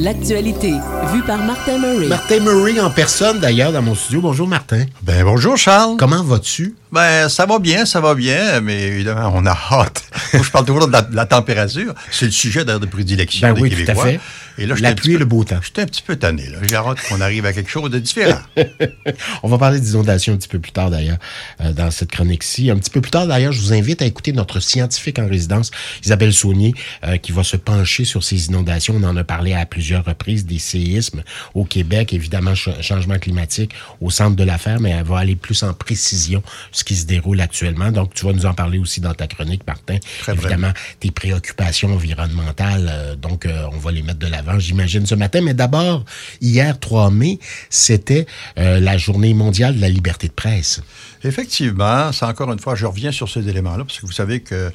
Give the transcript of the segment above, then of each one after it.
L'actualité, vue par Martin Murray. Martin Murray en personne d'ailleurs dans mon studio. Bonjour Martin. Ben bonjour Charles. Comment vas-tu? Ben ça va bien, ça va bien, mais évidemment on a hâte. Moi, je parle toujours de la, température. C'est le sujet d'ailleurs de prédilection ben des oui, Québécois. Tout à fait. Et là, la pluie et le beau temps. J'étais un petit peu tanné. J'ai hâte qu'on arrive à quelque chose de différent. on va parler d'inondation un petit peu plus tard d'ailleurs euh, dans cette chronique-ci. Un petit peu plus tard d'ailleurs, je vous invite à écouter notre scientifique en résidence, Isabelle Saunier, euh, qui va se pencher sur ces inondations. On en a parlé à plusieurs reprises des séismes au Québec, évidemment changement climatique au centre de l'affaire, mais elle va aller plus en précision ce qui se déroule actuellement. Donc tu vas nous en parler aussi dans ta chronique, Martin. Très évidemment, tes préoccupations environnementales, euh, donc on va les mettre de l'avant j'imagine, ce matin. Mais d'abord, hier, 3 mai, c'était euh, la journée mondiale de la liberté de presse. Effectivement, c'est encore une fois, je reviens sur ces éléments-là, parce que vous savez que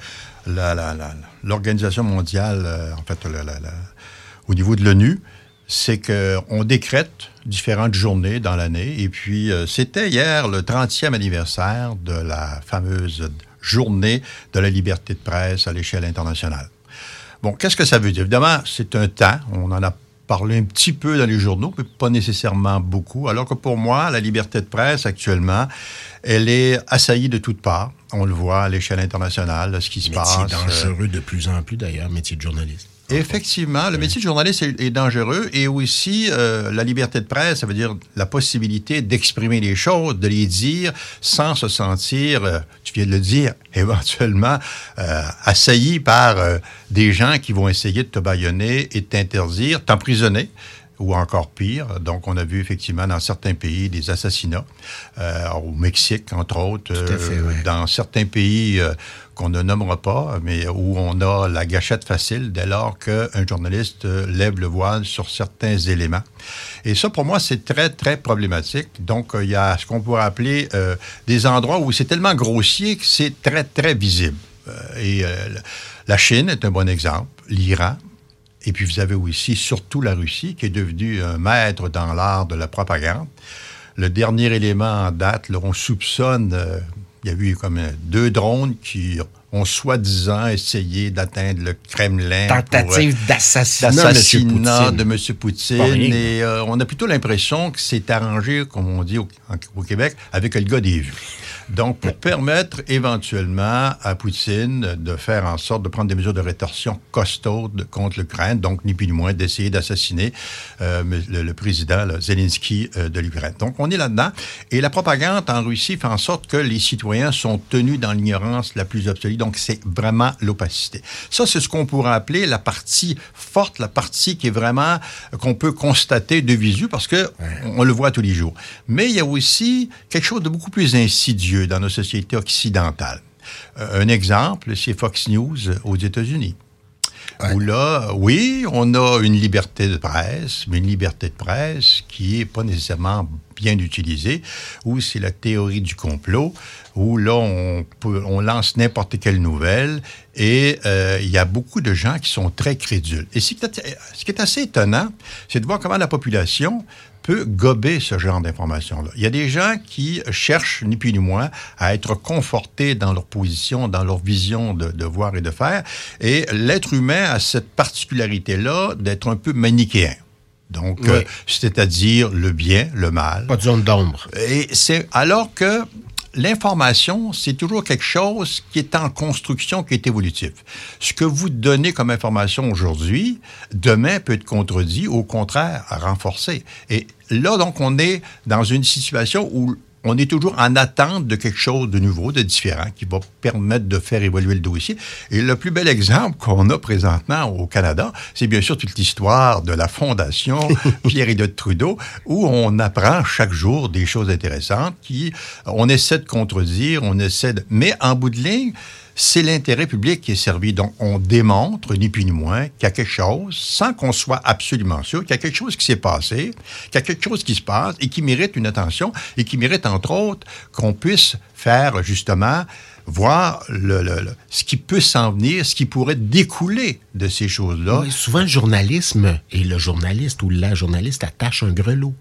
l'Organisation mondiale, euh, en fait, au niveau de l'ONU, c'est qu'on décrète différentes journées dans l'année. Et puis, euh, c'était hier le 30e anniversaire de la fameuse journée de la liberté de presse à l'échelle internationale. Bon, qu'est-ce que ça veut dire? Évidemment, c'est un temps. On en a parlé un petit peu dans les journaux, mais pas nécessairement beaucoup. Alors que pour moi, la liberté de presse actuellement, elle est assaillie de toutes parts. On le voit à l'échelle internationale, ce qui se passe. C'est dangereux de plus en plus d'ailleurs, métier de journaliste. Effectivement, le métier de journaliste est, dangereux et aussi euh, la liberté de presse, ça veut dire la possibilité d'exprimer les choses, de les dire sans se sentir, euh, tu viens de le dire, éventuellement euh, assailli par des gens qui vont essayer de te baïonner et t'interdire, t'emprisonner ou encore pire. Donc, on a vu effectivement dans certains pays des assassinats, au Mexique, entre autres, dans certains pays qu'on ne nommera pas, mais où on a la gâchette facile dès lors qu'un journaliste lève le voile sur certains éléments. Et ça, pour moi, c'est très, très problématique. Donc, il y a ce qu'on pourrait appeler euh, des endroits où c'est tellement grossier que c'est très, très visible. Euh, et euh, la Chine est un bon exemple, l'Iran, et puis vous avez aussi surtout la Russie qui est devenue un maître dans l'art de la propagande. Le dernier élément en date, là, on soupçonne il y a eu comme deux drones qui ont soi-disant essayé d'atteindre le Kremlin. Tentative euh, d'assassinat de M. Poutine. Et euh, on a plutôt l'impression que c'est arrangé, comme on dit au, au, Québec, avec le gars des vues. Donc, pour permettre éventuellement à Poutine de faire en sorte de prendre des mesures de rétorsion costaudes contre l'Ukraine, donc ni plus ni moins d'essayer d'assassiner euh, le, président Zelensky euh, de l'Ukraine. Donc, on est là-dedans. Et la propagande en Russie fait en sorte que les citoyens sont tenus dans l'ignorance la plus absolue. Donc, c'est vraiment l'opacité. Ça, c'est ce qu'on pourrait appeler la partie forte, la partie qui est vraiment, qu'on peut constater de visu parce que on le voit tous les jours. Mais il y a aussi quelque chose de beaucoup plus insidieux dans nos sociétés occidentales. Euh, un exemple, c'est Fox News aux États-Unis. Où là, oui, on a une liberté de presse, mais une liberté de presse qui est pas nécessairement bien utilisée, où c'est la théorie du complot, où là, on, on lance n'importe quelle nouvelle et euh, il y a beaucoup de gens qui sont très crédules. Et ce qui est assez étonnant, c'est de voir comment la population peut gober ce genre d'informations-là. Il y a des gens qui cherchent, ni plus ni moins, à être confortés dans leur position, dans leur vision de, de voir et de faire. Et l'être humain a cette particularité-là d'être un peu manichéen. Donc, euh, c'est-à-dire le bien, le mal. Pas de zone d'ombre. Et c'est alors que l'information, c'est toujours quelque chose qui est en construction, qui est évolutif. Ce que vous donnez comme information aujourd'hui, demain peut être contredit, au contraire, renforcé. Et là, donc, on est dans une situation où on est toujours en attente de quelque chose de nouveau, de différent, qui va permettre de faire évoluer le dossier. Et le plus bel exemple qu'on a présentement au Canada, c'est bien sûr toute l'histoire de la Fondation Pierre-Éliott Trudeau, où on apprend chaque jour des choses intéressantes qui, on essaie de contredire, on essaie de... Mais en bout de ligne, c'est l'intérêt public qui est servi. Donc, on démontre, ni plus ni moins, qu'il y a quelque chose, sans qu'on soit absolument sûr, qu'il y a quelque chose qui s'est passé, qu'il y a quelque chose qui se passe et qui mérite une attention et qui mérite, entre autres, qu'on puisse faire, justement, voir le, ce qui peut s'en venir, ce qui pourrait découler de ces choses-là. souvent, le journalisme et le journaliste ou la journaliste attache un grelot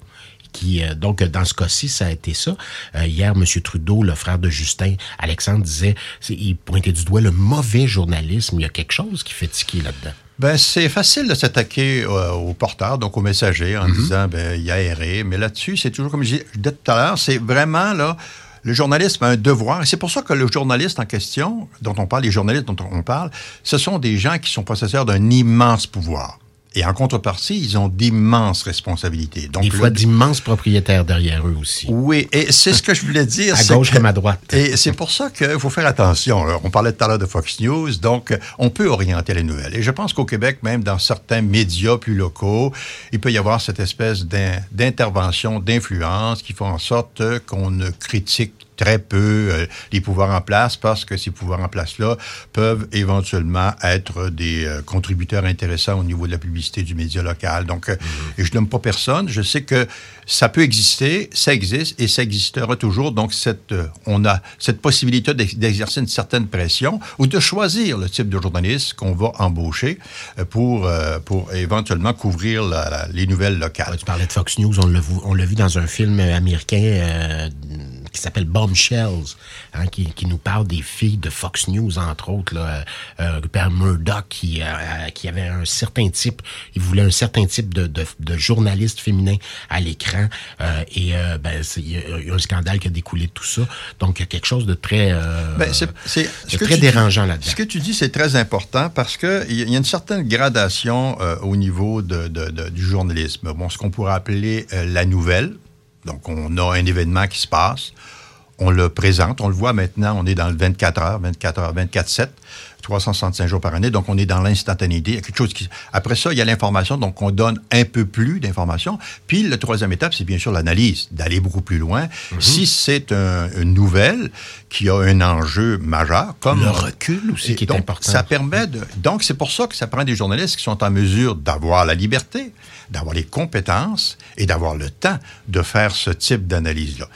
qui donc dans ce cas-ci, ça a été ça. hier, M. Trudeau, le frère de Justin, Alexandre disait, il pointait du doigt le mauvais journalisme. Il y a quelque chose qui fait tiquer là-dedans. Ben, c'est facile de s'attaquer aux porteurs, donc aux messagers, en mm-hmm. disant ben, il y a erré. Mais là-dessus, c'est toujours comme je disais tout à l'heure, c'est vraiment là le journalisme a un devoir. Et c'est pour ça que le journaliste en question, dont on parle, les journalistes dont on parle, ce sont des gens qui sont possesseurs d'un immense pouvoir. Et en contrepartie, ils ont d'immenses responsabilités. Donc, Des fois, d'immenses propriétaires derrière eux aussi. Oui, et c'est ce que je voulais dire. à gauche comme à droite. Et c'est pour ça qu'il faut faire attention. on parlait tout à l'heure de Fox News, donc on peut orienter les nouvelles. Et je pense qu'au Québec, même dans certains médias plus locaux, il peut y avoir cette espèce d'intervention, d'influence qui font en sorte qu'on ne critique très peu euh, les pouvoirs en place parce que ces pouvoirs en place-là peuvent éventuellement être des euh, contributeurs intéressants au niveau de la publicité du média local. Donc, euh, mm-hmm. et je n'aime pas personne. Je sais que ça peut exister, ça existe et ça existera toujours. Donc, cette, on a cette possibilité d'exercer une certaine pression ou de choisir le type de journaliste qu'on va embaucher pour, pour éventuellement couvrir les nouvelles locales. tu parlais de Fox News, on l'a vu, vu dans un film américain qui s'appelle Bombshells, hein, qui, qui, nous parle des filles de Fox News, entre autres, là, euh, Rupert Murdoch, qui, euh, qui avait un certain type, il voulait un certain type de, de, de journaliste féminin à l'écran, euh, et euh, ben, il y a un scandale qui a découlé de tout ça. Donc, il y a quelque chose de très, euh, ben, c'est, très dérangeant là-dedans. Ce que tu dis, c'est très important parce qu'il y a une certaine gradation euh, au niveau de, de, du journalisme. Bon, ce qu'on pourrait appeler la nouvelle, donc, on a un événement qui se passe, on le présente, on le voit maintenant, on est dans le 24 heures, 24 heures, 24-7, 365 jours par année, donc on est dans l'instantanéité. Il y a quelque chose qui... Après ça, il y a l'information, donc on donne un peu plus d'informations. Puis, la troisième étape, c'est bien sûr l'analyse, d'aller beaucoup plus loin. Mhm. Si c'est une nouvelle qui a un enjeu majeur, comme... Le recul aussi qui est important. Ça permet de... Donc, c'est pour ça que ça prend des journalistes qui sont en mesure d'avoir la liberté, d'avoir les compétences et d'avoir le temps de faire ce type d'analyse-là.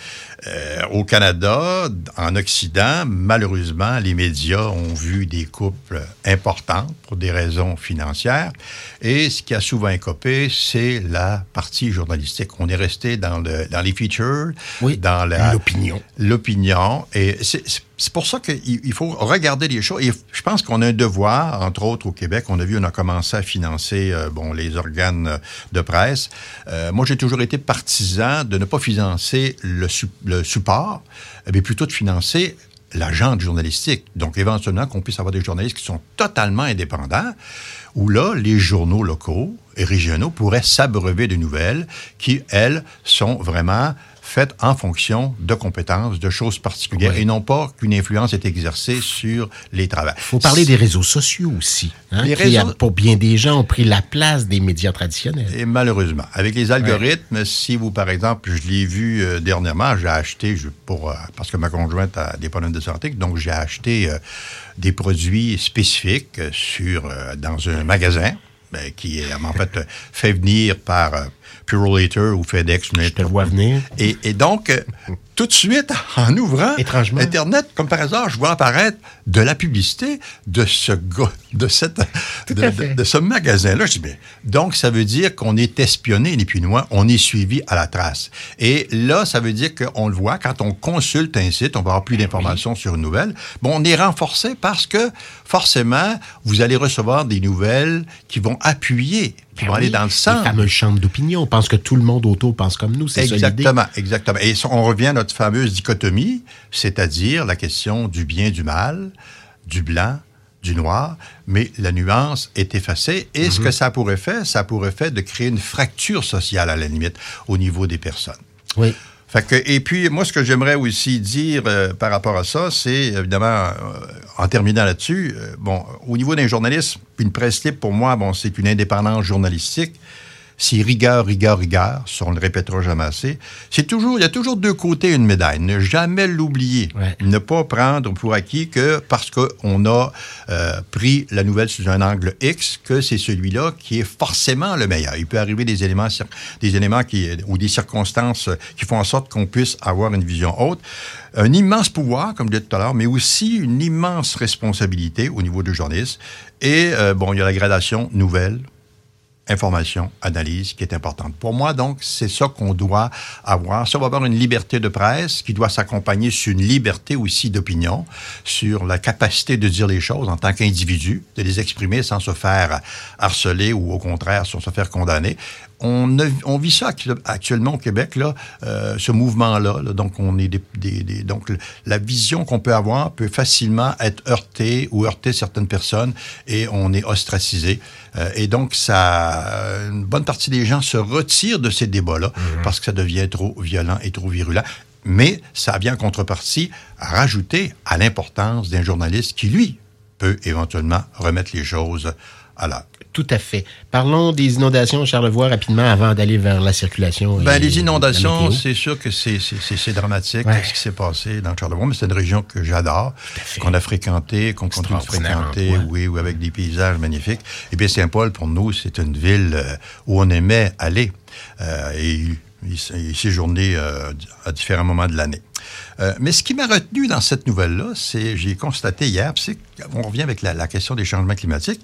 Euh, au Canada, en Occident, malheureusement, les médias ont vu des couples importantes pour des raisons financières. Et ce qui a souvent écopé, c'est la partie journalistique. On est resté dans, le, dans les features, oui, dans l'opinion. L'opinion. Et c'est c'est pour ça qu'il faut regarder les choses. Et je pense qu'on a un devoir, entre autres au Québec. On a vu, on a commencé à financer euh, bon les organes de presse. Euh, moi, j'ai toujours été partisan de ne pas financer le, le support, mais plutôt de financer l'agent journalistique. Donc, éventuellement, qu'on puisse avoir des journalistes qui sont totalement indépendants, où là, les journaux locaux et régionaux pourraient s'abreuver de nouvelles qui, elles, sont vraiment faites en fonction de compétences, de choses particulières, et non pas qu'une influence est exercée sur les travaux. Il faut parler des réseaux sociaux aussi, hein, les qui, pour bien des gens, ont pris la place des médias traditionnels. Et malheureusement, avec les algorithmes, si vous, par exemple, je l'ai vu euh, dernièrement, j'ai acheté, pour, euh, parce que ma conjointe a des problèmes de santé, donc j'ai acheté euh, des produits spécifiques sur, dans un magasin ben, qui est en fait fait venir par Purolator ou FedEx. Je te vois venir. Et, et donc, euh, tout de suite, en ouvrant Internet, comme par hasard, je vois apparaître de la publicité de ce de cette, de, ce magasin-là. Je dis, mais, donc, ça veut dire qu'on est espionné, ni moins, on est suivi à la trace. Et là, ça veut dire qu'on le voit, quand on consulte un site, on va avoir plus d'informations sur une nouvelle. Bon, on est renforcé parce que, forcément, vous allez recevoir des nouvelles qui vont appuyer qui ben vont aller dans le sens. Les fameuses chambres d'opinion. On pense que tout le monde autour pense comme nous. C'est Exactement, exactement. Et on revient à notre fameuse dichotomie, c'est-à-dire la question du bien, du mal, du blanc, du noir, mais la nuance est effacée. Et ce mhm. que ça pourrait faire, ça pourrait faire de créer une fracture sociale à la limite au niveau des personnes. Oui. Fait que, et puis, moi, ce que j'aimerais aussi dire euh, par rapport à ça, c'est évidemment, euh, en terminant là-dessus, euh, bon, au niveau d'un journaliste, une presse libre, pour moi, bon, c'est une indépendance journalistique c'est rigueur, rigueur, rigueur, ça on le répétera jamais assez. C'est toujours, il y a toujours deux côtés une médaille. Ne jamais l'oublier. Ne pas prendre pour acquis que parce qu'on a euh, pris la nouvelle sous un angle X, que c'est celui-là qui est forcément le meilleur. Il peut arriver des éléments, des éléments qui, ou des circonstances qui font en sorte qu'on puisse avoir une vision haute. Un immense pouvoir, comme je disais tout à l'heure, mais aussi une immense responsabilité au niveau du journaliste. Et, euh, bon, il y a la gradation nouvelle, information, analyse qui est importante. Pour moi, donc, c'est ça qu'on doit avoir. Ça va avoir une liberté de presse qui doit s'accompagner sur une liberté aussi d'opinion, sur la capacité de dire les choses en tant qu'individu, de les exprimer sans se faire harceler ou au contraire sans se faire condamner on, on, vit ça actuellement au Québec, là, euh, ce mouvement-là. donc, on est des, donc, la vision qu'on peut avoir peut facilement être heurtée ou heurter certaines personnes et on est ostracisé. Euh, et donc, ça, une bonne partie des gens se retirent de ces débats-là mm-hmm. parce que ça devient trop violent et trop virulent. Mais ça vient en contrepartie rajouter à l'importance d'un journaliste qui, lui, peut éventuellement remettre les choses à l'heure. Tout à fait. Parlons des inondations, Charlevoix, rapidement, avant d'aller vers la circulation. Ben, les inondations, c'est sûr que c'est dramatique ce qui s'est passé dans Charlevoix, mais c'est une région que j'adore, qu'on a fréquentée, qu'on continue de fréquenter, oui, oui, avec des paysages magnifiques. Et bien, Saint-Paul, pour nous, c'est une ville euh, où on aimait aller euh, et, séjourner euh, à différents moments de l'année. mais ce qui m'a retenu dans cette nouvelle-là, c'est, j'ai constaté hier, c'est, on revient avec la, la question des changements climatiques,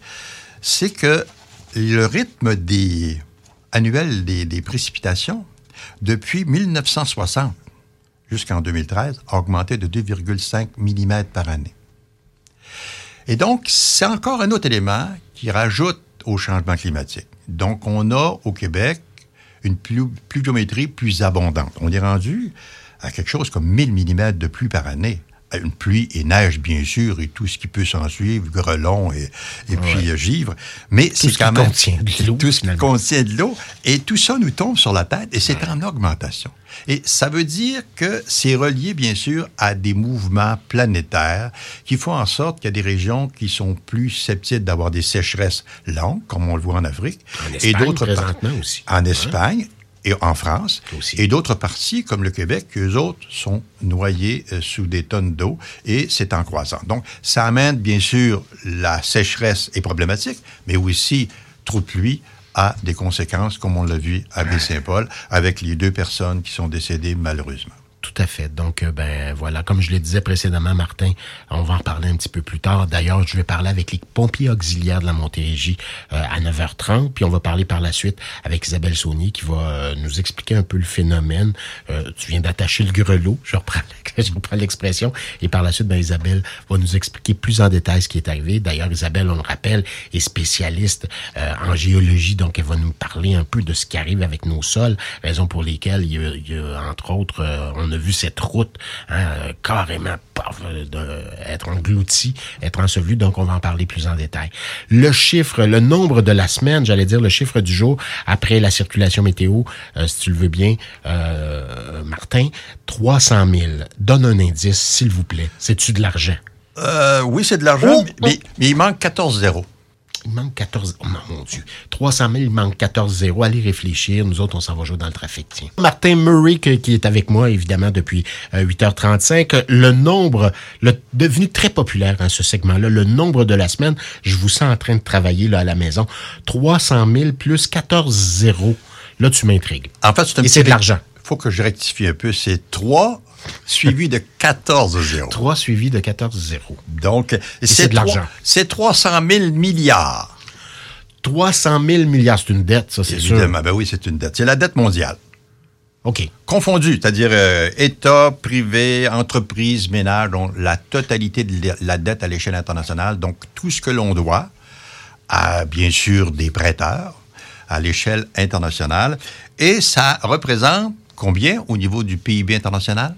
c'est que le rythme annuel des, précipitations, depuis 1960 jusqu'en 2013, a augmenté de 2,5 mm par année. Et donc, c'est encore un autre élément qui rajoute au changement climatique. Donc, on a au Québec une pluviométrie plus abondante. On est rendu à quelque chose comme 1000 mm de pluie par année une pluie et neige, bien sûr, et tout ce qui peut s'en suivre, grelon et, et puis euh, givre. Mais c'est quand même... Contient de l'eau, tout ce qui contient de l'eau. Et tout ça nous tombe sur la tête et c'est en augmentation. Et ça veut dire que c'est relié, bien sûr, à des mouvements planétaires qui font en sorte qu'il y a des régions qui sont plus susceptibles d'avoir des sécheresses longues, comme on le voit en Afrique. En Espagne, et d'autres présentement aussi. En Espagne et en France. Et d'autres parties, comme le Québec, eux autres sont noyés euh, sous des tonnes d'eau et c'est en croissant. Donc, ça amène, bien sûr, la sécheresse est problématique, mais aussi trop de pluie a des conséquences, comme on l'a vu à Baie-Saint-Paul, avec les deux personnes qui sont décédées malheureusement. Tout à fait. Donc, euh, ben voilà, comme je le disais précédemment, Martin, on va en parler un petit peu plus tard. D'ailleurs, je vais parler avec les pompiers auxiliaires de la Montérégie euh, à 9h30, puis on va parler par la suite avec Isabelle Saunier qui va euh, nous expliquer un peu le phénomène. tu viens d'attacher le grelot, je reprends, l'expression, et par la suite, ben, Isabelle va nous expliquer plus en détail ce qui est arrivé. D'ailleurs, Isabelle, on le rappelle, est spécialiste en géologie, donc elle va nous parler un peu de ce qui arrive avec nos sols, raison pour lesquelles il y a, il y a entre autres, on a vu cette route hein, carrément de, être engloutie, être ensevelie, donc on va en parler plus en détail. Le chiffre, le nombre de la semaine, j'allais dire le chiffre du jour après la circulation météo, euh, si tu le veux bien, euh, Martin, 300 000. Donne un indice, s'il vous plaît. C'est-tu de l'argent? Euh, oui, c'est de l'argent, oh, mais, oh. mais, il manque 14 zéros. Il manque 14... Oh mon Dieu. 300 000, il manque 14 zéros. Allez réfléchir. Nous autres, on s'en va jouer dans le trafic. Tiens. Martin Murray, qui est avec moi, évidemment, depuis 8h35. Euh, le nombre, le, devenu très populaire, hein, ce segment-là, le nombre de la semaine, je vous sens en train de travailler là à la maison. 300 000 plus 14 zéros. Là, tu m'intrigues. En fait, Et c'est de l'argent. Il faut que je rectifie un peu. C'est 3 suivi de 14 zéros. 3 suivis de 14 zéros. Donc, c'est de l'argent. C'est 300 000 milliards. 300 000 milliards, c'est une dette, ça, c'est sûr. Ben oui, c'est une dette. C'est la dette mondiale. OK. Confondu, c'est-à-dire euh, État, privé, entreprise, ménage, donc la totalité de la dette à l'échelle internationale, donc tout ce que l'on doit à, bien sûr, des prêteurs à l'échelle internationale. Et ça représente combien au niveau du PIB international?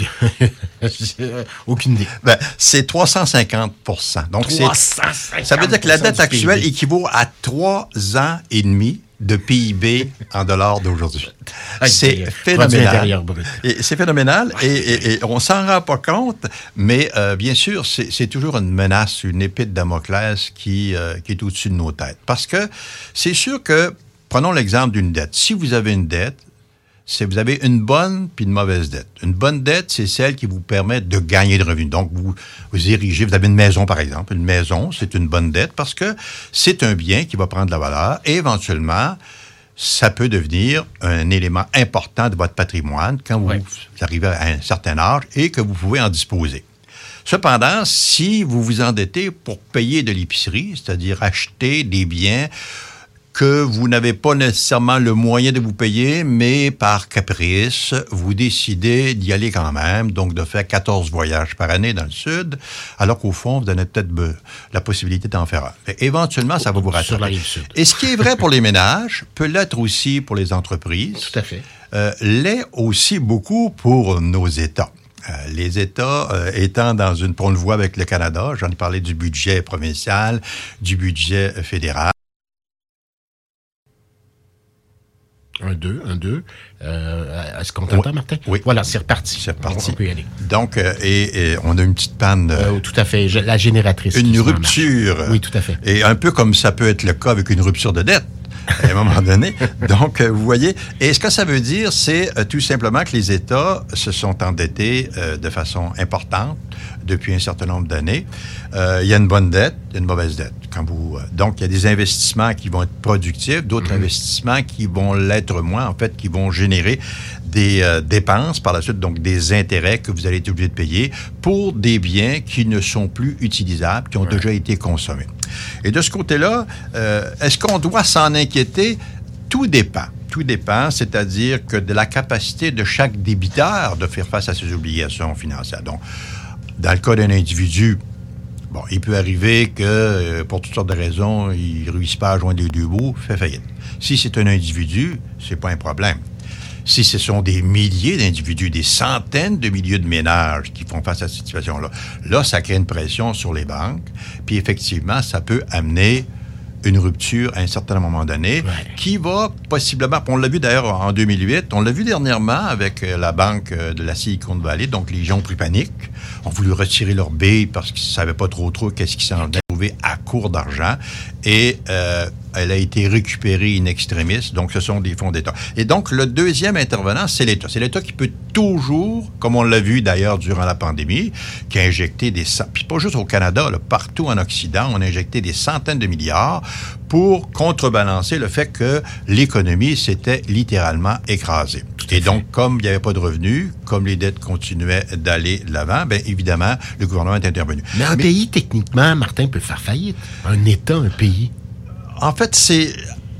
Aucune idée. Ben, c'est 350% Donc, ça veut dire que la dette actuelle équivaut à trois ans et demi de PIB en dollars d'aujourd'hui. C'est phénoménal. C'est phénoménal et, on s'en rend pas compte, mais euh, bien sûr, c'est toujours une menace, une épée de Damoclès qui, euh, qui est au-dessus de nos têtes. Parce que c'est sûr que, prenons l'exemple d'une dette. Si vous avez une dette, c'est vous avez une bonne puis une mauvaise dette. Une bonne dette, c'est celle qui vous permet de gagner de revenus. Donc, vous, vous érigez, vous avez une maison, par exemple. Une maison, c'est une bonne dette parce que c'est un bien qui va prendre de la valeur et éventuellement, ça peut devenir un élément important de votre patrimoine quand vous, arrivez à un certain âge et que vous pouvez en disposer. Cependant, si vous vous endettez pour payer de l'épicerie, c'est-à-dire acheter des biens que vous n'avez pas nécessairement le moyen de vous payer, mais par caprice, vous décidez d'y aller quand même, donc de faire 14 voyages par année dans le sud, alors qu'au fond, vous avez peut-être la possibilité d'en faire un. éventuellement, ça va vous rattraper. Et ce qui est vrai pour les ménages peut l'être aussi pour les entreprises. Tout à fait. Euh, l'est aussi beaucoup pour nos États. Euh, les États euh, étant dans une... On le voit avec le Canada, j'en ai parlé du budget provincial, du budget fédéral. Un, deux, un, deux. Euh, Est-ce qu'on t'entend, Martin? Oui. Voilà, c'est reparti. C'est reparti. On, peut y aller. Donc, euh, et, on a une petite panne. Euh, tout à fait. la génératrice. Une rupture. Oui, tout à fait. Et un peu comme ça peut être le cas avec une rupture de dette à un moment donné. Donc, euh, vous voyez, et ce que ça veut dire, c'est euh, tout simplement que les États se sont endettés euh, de façon importante depuis un certain nombre d'années. il y a une bonne dette, il y a une mauvaise dette. Quand vous, donc, il y a des investissements qui vont être productifs, d'autres mhm. investissements qui vont l'être moins, en fait, qui vont générer des dépenses par la suite, donc des intérêts que vous allez être obligé de payer pour des biens qui ne sont plus utilisables, qui ont déjà été consommés. Et de ce côté-là, euh, est-ce qu'on doit s'en inquiéter? Tout dépend. Tout dépend, c'est-à-dire que de la capacité de chaque débiteur de faire face à ses obligations financières. Donc, dans le cas d'un individu, bon, il peut arriver que, euh, pour toutes sortes de raisons, il ne réussit pas à joindre les deux bouts, fait faillite. Si c'est un individu, c'est pas un problème. Si ce sont des milliers d'individus, des centaines de milliers de ménages qui font face à cette situation-là, là, ça crée une pression sur les banques. Puis effectivement, ça peut amener une rupture à un certain moment donné qui va possiblement, on l'a vu d'ailleurs en 2008, on l'a vu dernièrement avec euh, la banque euh, de la Silicon Valley, donc les gens ont pris panique, ont voulu retirer leur billes parce qu'ils ne savaient pas trop trop qu'est-ce qui s'en trouver à court d'argent et euh, elle a été récupérée in extremis. Donc, ce sont des fonds d'État. Et donc, le deuxième intervenant, c'est l'État. C'est l'État qui peut toujours, comme on l'a vu d'ailleurs durant la pandémie, qui a injecté des... Puis pas juste au Canada, partout en Occident, on a injecté des centaines de milliards pour contrebalancer le fait que l'économie s'était littéralement écrasée. Et donc, comme il n'y avait pas de revenus, comme les dettes continuaient d'aller de l'avant, bien évidemment, le gouvernement est intervenu. Mais un pays, techniquement, Martin, peut faire faillite. Un État, un pays. En fait, c'est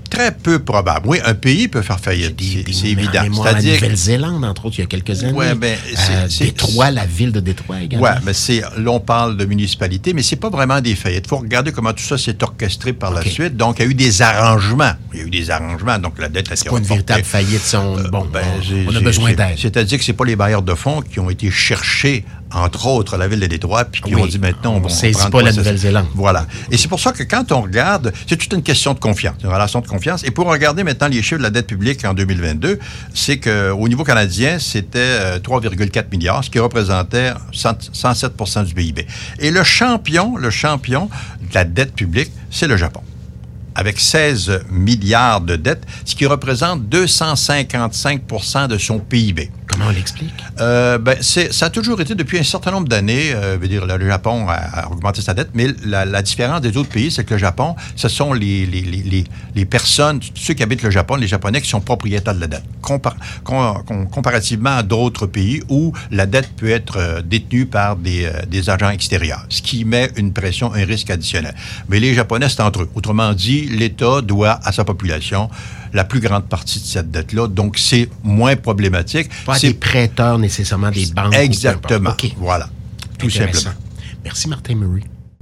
très peu probable. Oui, un pays peut faire faillite, c'est évident. C'est-à-dire la Nouvelle-Zélande, entre autres, il y a quelques années. Ouais, ben, euh, Détroit, la ville de Détroit également. Oui, mais c'est, là, on parle de municipalité, mais c'est pas vraiment des faillites. Il faut regarder comment tout ça s'est orchestré par la suite. Donc, il y a eu des arrangements. Il y a eu des arrangements. Donc, la dette a été pas une véritable faillite. Son... Euh, bon, ben, on, a besoin d'aide. C'est-à-dire que c'est pas les bailleurs de fonds qui ont été cherchés entre autres la ville de Détroit, puis qui ont dit maintenant on, va saisit pas la Nouvelle-Zélande. Voilà. Et c'est pour ça que quand on regarde, c'est toute une question de confiance, une relation de confiance. Et pour regarder maintenant les chiffres de la dette publique en 2022, c'est qu'au niveau canadien, c'était 3,4 euh, milliards, ce qui représentait 107% du PIB. Et le champion, le champion de la dette publique, c'est le Japon avec 16 milliards de dettes, ce qui représente 255% de son PIB. Comment on l'explique? Euh, ben, ça a toujours été depuis un certain nombre d'années. Euh, dire, le Japon a, augmenté sa dette, mais la, différence des autres pays, c'est que le Japon, ce sont les, les, les, les, personnes, ceux qui habitent le Japon, les Japonais qui sont propriétaires de la dette, comparativement à d'autres pays où la dette peut être euh, détenue par des, euh, des agents extérieurs, ce qui met une pression, un risque additionnel. Mais les Japonais, c'est entre eux. Autrement dit, l'État doit à sa population la plus grande partie de cette dette-là. Donc, c'est moins problématique. Pas des prêteurs nécessairement des banques. Exactement. Voilà. Tout simplement. Merci, Martin Murray.